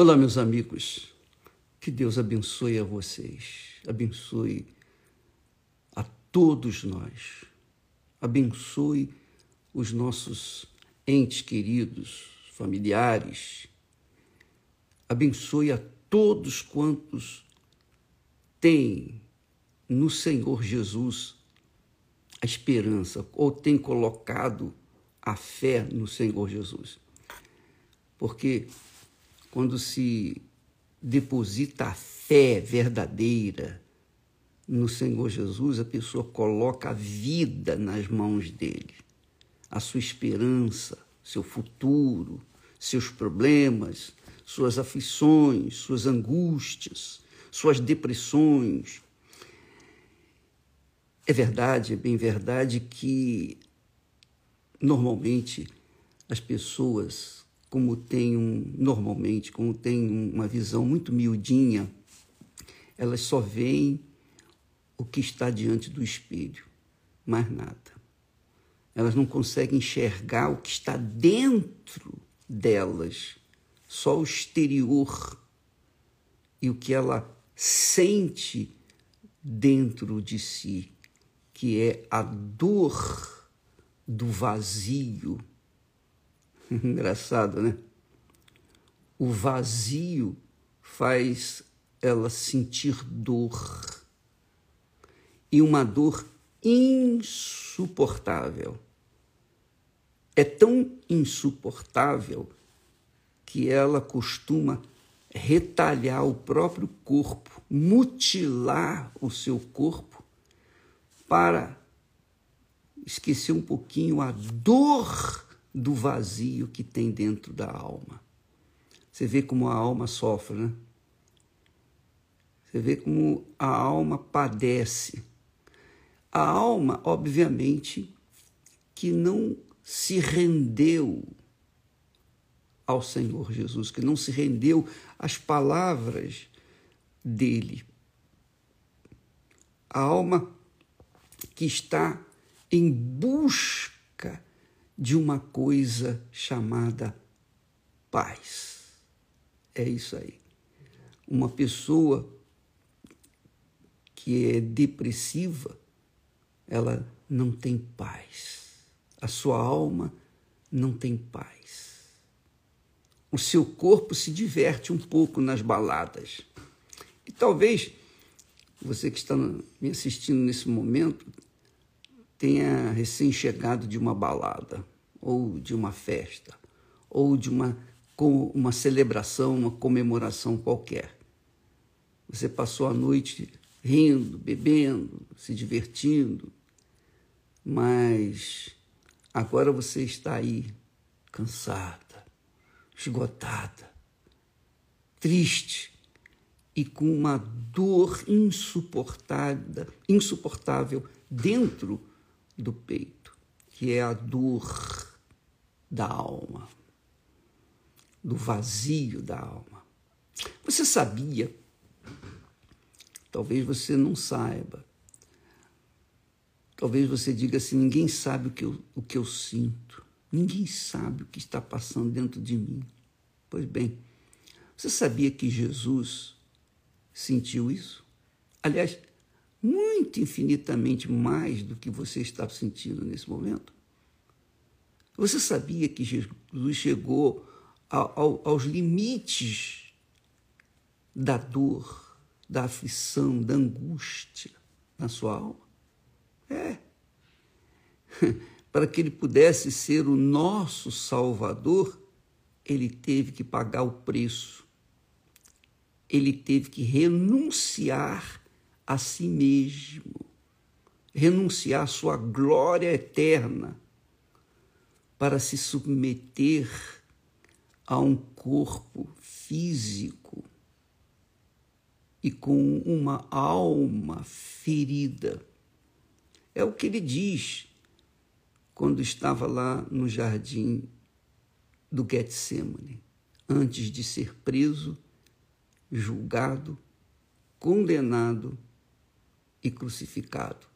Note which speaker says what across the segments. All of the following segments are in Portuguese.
Speaker 1: Olá, meus amigos. Que Deus abençoe a vocês, abençoe a todos nós, abençoe os nossos entes queridos, familiares, abençoe a todos quantos têm no Senhor Jesus a esperança ou têm colocado a fé no Senhor Jesus. Porque quando se deposita a fé verdadeira no Senhor Jesus, a pessoa coloca a vida nas mãos dele, a sua esperança, seu futuro, seus problemas, suas aflições, suas angústias, suas depressões. É verdade, é bem verdade que normalmente as pessoas como tem um, normalmente, como tem uma visão muito miudinha, elas só veem o que está diante do espelho, mais nada. Elas não conseguem enxergar o que está dentro delas, só o exterior e o que ela sente dentro de si, que é a dor do vazio Engraçado, né? O vazio faz ela sentir dor. E uma dor insuportável. É tão insuportável que ela costuma retalhar o próprio corpo, mutilar o seu corpo para esquecer um pouquinho a dor do vazio que tem dentro da alma. Você vê como a alma sofre, né? Você vê como a alma padece. A alma, obviamente, que não se rendeu ao Senhor Jesus, que não se rendeu às palavras dele. A alma que está em busca de uma coisa chamada paz. É isso aí. Uma pessoa que é depressiva, ela não tem paz. A sua alma não tem paz. O seu corpo se diverte um pouco nas baladas. E talvez você que está me assistindo nesse momento tenha recém-chegado de uma balada, ou de uma festa, ou de uma, uma celebração, uma comemoração qualquer. Você passou a noite rindo, bebendo, se divertindo, mas agora você está aí cansada, esgotada, triste e com uma dor insuportável, insuportável dentro do peito, que é a dor da alma, do vazio da alma. Você sabia? Talvez você não saiba. Talvez você diga assim: ninguém sabe o que eu, o que eu sinto, ninguém sabe o que está passando dentro de mim. Pois bem, você sabia que Jesus sentiu isso? Aliás, muito infinitamente mais do que você está sentindo nesse momento. Você sabia que Jesus chegou ao, aos limites da dor, da aflição, da angústia na sua alma? É. Para que ele pudesse ser o nosso Salvador, ele teve que pagar o preço. Ele teve que renunciar a si mesmo, renunciar à sua glória eterna para se submeter a um corpo físico e com uma alma ferida. É o que ele diz quando estava lá no jardim do Getsemane, antes de ser preso, julgado, condenado e crucificado.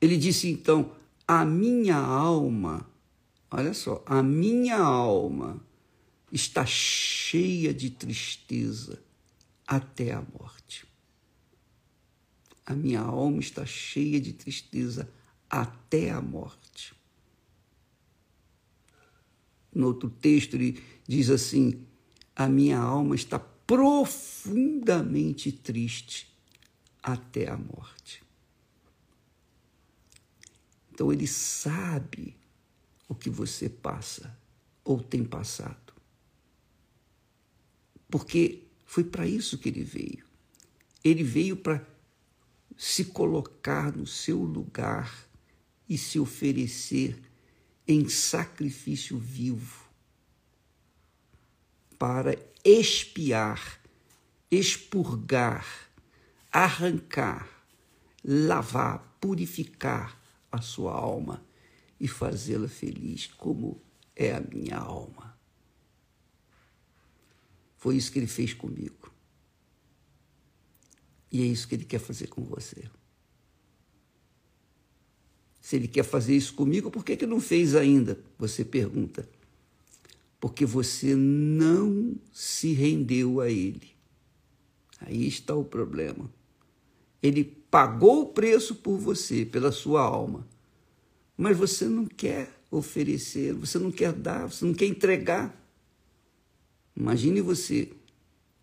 Speaker 1: Ele disse então: A minha alma, olha só, a minha alma está cheia de tristeza até a morte. A minha alma está cheia de tristeza até a morte. No outro texto, ele diz assim: A minha alma está profundamente triste até a morte. Então, ele sabe o que você passa ou tem passado. Porque foi para isso que ele veio. Ele veio para se colocar no seu lugar e se oferecer em sacrifício vivo para expiar, expurgar, arrancar, lavar, purificar a sua alma e fazê-la feliz, como é a minha alma. Foi isso que ele fez comigo. E é isso que ele quer fazer com você. Se ele quer fazer isso comigo, por que, que não fez ainda? Você pergunta. Porque você não se rendeu a ele. Aí está o problema. Ele pagou o preço por você, pela sua alma mas você não quer oferecer, você não quer dar, você não quer entregar. Imagine você,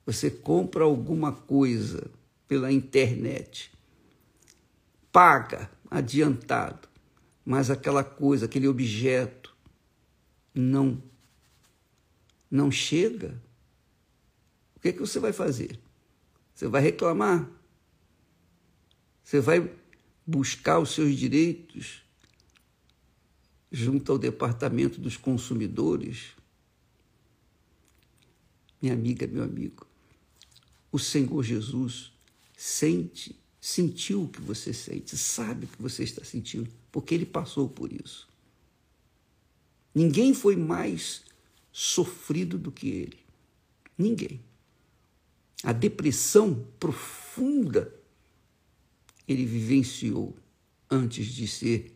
Speaker 1: você compra alguma coisa pela internet, paga adiantado, mas aquela coisa, aquele objeto não não chega. O que é que você vai fazer? Você vai reclamar? Você vai buscar os seus direitos? junto ao Departamento dos Consumidores. Minha amiga, meu amigo, o Senhor Jesus sente, sentiu o que você sente, sabe o que você está sentindo, porque ele passou por isso. Ninguém foi mais sofrido do que ele. Ninguém. A depressão profunda ele vivenciou antes de ser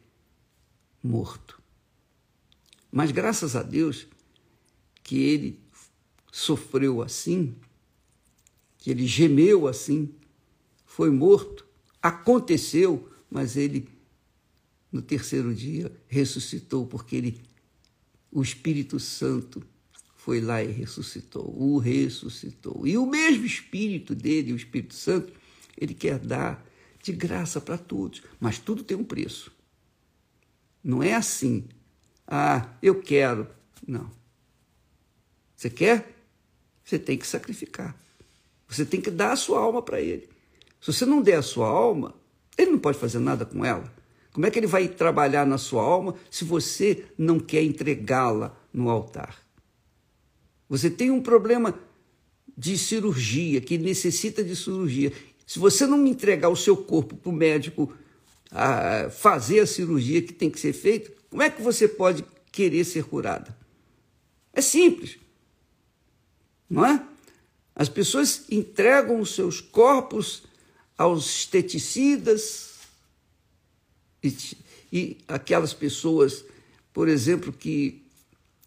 Speaker 1: morto. Mas graças a Deus que ele sofreu assim, que ele gemeu assim, foi morto, aconteceu, mas ele no terceiro dia ressuscitou porque ele o Espírito Santo foi lá e ressuscitou, o ressuscitou. E o mesmo Espírito dele, o Espírito Santo, ele quer dar de graça para todos, mas tudo tem um preço. Não é assim, ah, eu quero. Não. Você quer? Você tem que sacrificar. Você tem que dar a sua alma para ele. Se você não der a sua alma, ele não pode fazer nada com ela. Como é que ele vai trabalhar na sua alma se você não quer entregá-la no altar? Você tem um problema de cirurgia, que necessita de cirurgia. Se você não entregar o seu corpo para o médico a fazer a cirurgia que tem que ser feita, como é que você pode querer ser curada? É simples, não é? As pessoas entregam os seus corpos aos esteticidas e, e aquelas pessoas, por exemplo, que,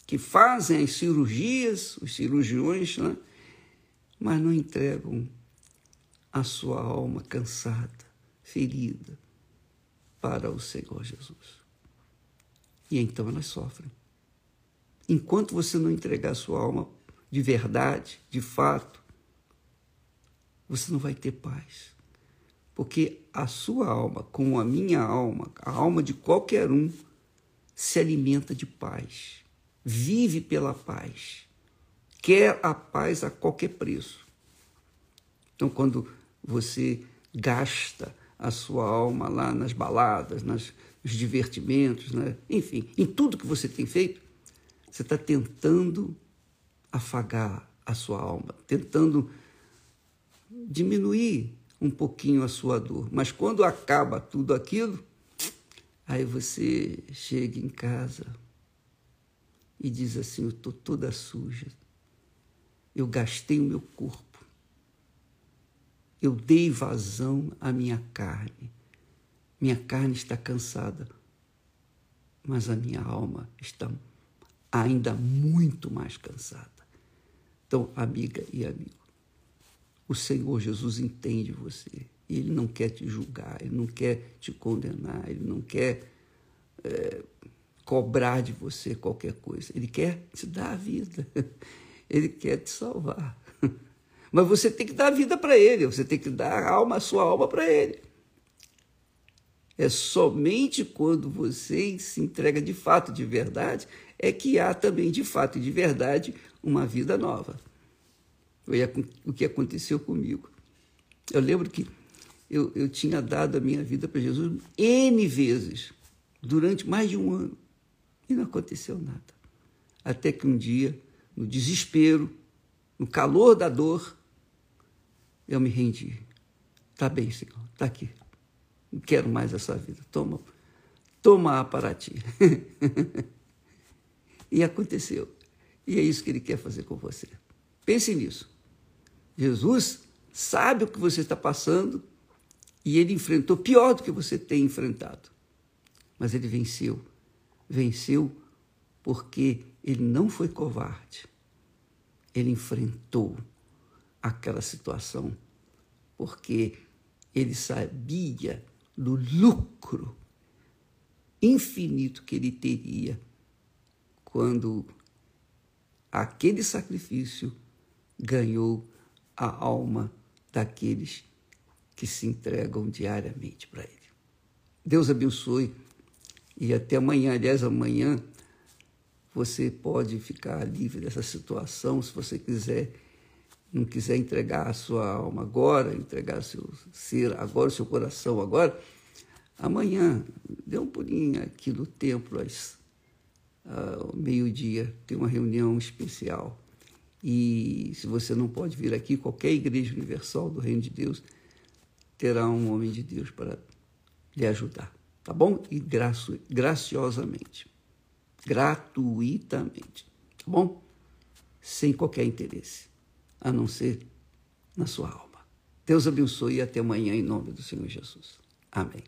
Speaker 1: que fazem as cirurgias, os cirurgiões, né? mas não entregam a sua alma cansada, ferida, para o Senhor Jesus. E então elas sofrem. Enquanto você não entregar sua alma de verdade, de fato, você não vai ter paz. Porque a sua alma, como a minha alma, a alma de qualquer um, se alimenta de paz, vive pela paz, quer a paz a qualquer preço. Então, quando você gasta a sua alma lá nas baladas, nas, nos divertimentos, né? enfim, em tudo que você tem feito, você está tentando afagar a sua alma, tentando diminuir um pouquinho a sua dor. Mas quando acaba tudo aquilo, aí você chega em casa e diz assim: Eu estou toda suja, eu gastei o meu corpo eu dei vazão à minha carne. Minha carne está cansada, mas a minha alma está ainda muito mais cansada. Então, amiga e amigo, o Senhor Jesus entende você. Ele não quer te julgar, ele não quer te condenar, ele não quer é, cobrar de você qualquer coisa. Ele quer te dar a vida, ele quer te salvar. Mas você tem que dar a vida para ele, você tem que dar a alma, a sua alma para ele. É somente quando você se entrega de fato, de verdade, é que há também de fato e de verdade uma vida nova. Foi o que aconteceu comigo. Eu lembro que eu, eu tinha dado a minha vida para Jesus N vezes, durante mais de um ano, e não aconteceu nada. Até que um dia, no desespero, no calor da dor, eu me rendi. Tá bem, Senhor, tá aqui. Não quero mais essa vida. Toma, toma para ti. e aconteceu. E é isso que ele quer fazer com você. Pense nisso. Jesus sabe o que você está passando e ele enfrentou pior do que você tem enfrentado. Mas ele venceu. Venceu porque ele não foi covarde. Ele enfrentou aquela situação porque ele sabia do lucro infinito que ele teria quando aquele sacrifício ganhou a alma daqueles que se entregam diariamente para Ele. Deus abençoe e até amanhã. Aliás, amanhã você pode ficar livre dessa situação se você quiser. Não quiser entregar a sua alma agora, entregar seu ser agora, seu coração agora, amanhã dê um pulinho aqui no templo às uh, meio-dia, tem uma reunião especial. E se você não pode vir aqui, qualquer igreja universal do Reino de Deus terá um homem de Deus para lhe ajudar, tá bom? E graço, graciosamente, gratuitamente, tá bom? Sem qualquer interesse, a não ser na sua alma. Deus abençoe e até amanhã em nome do Senhor Jesus. Amém.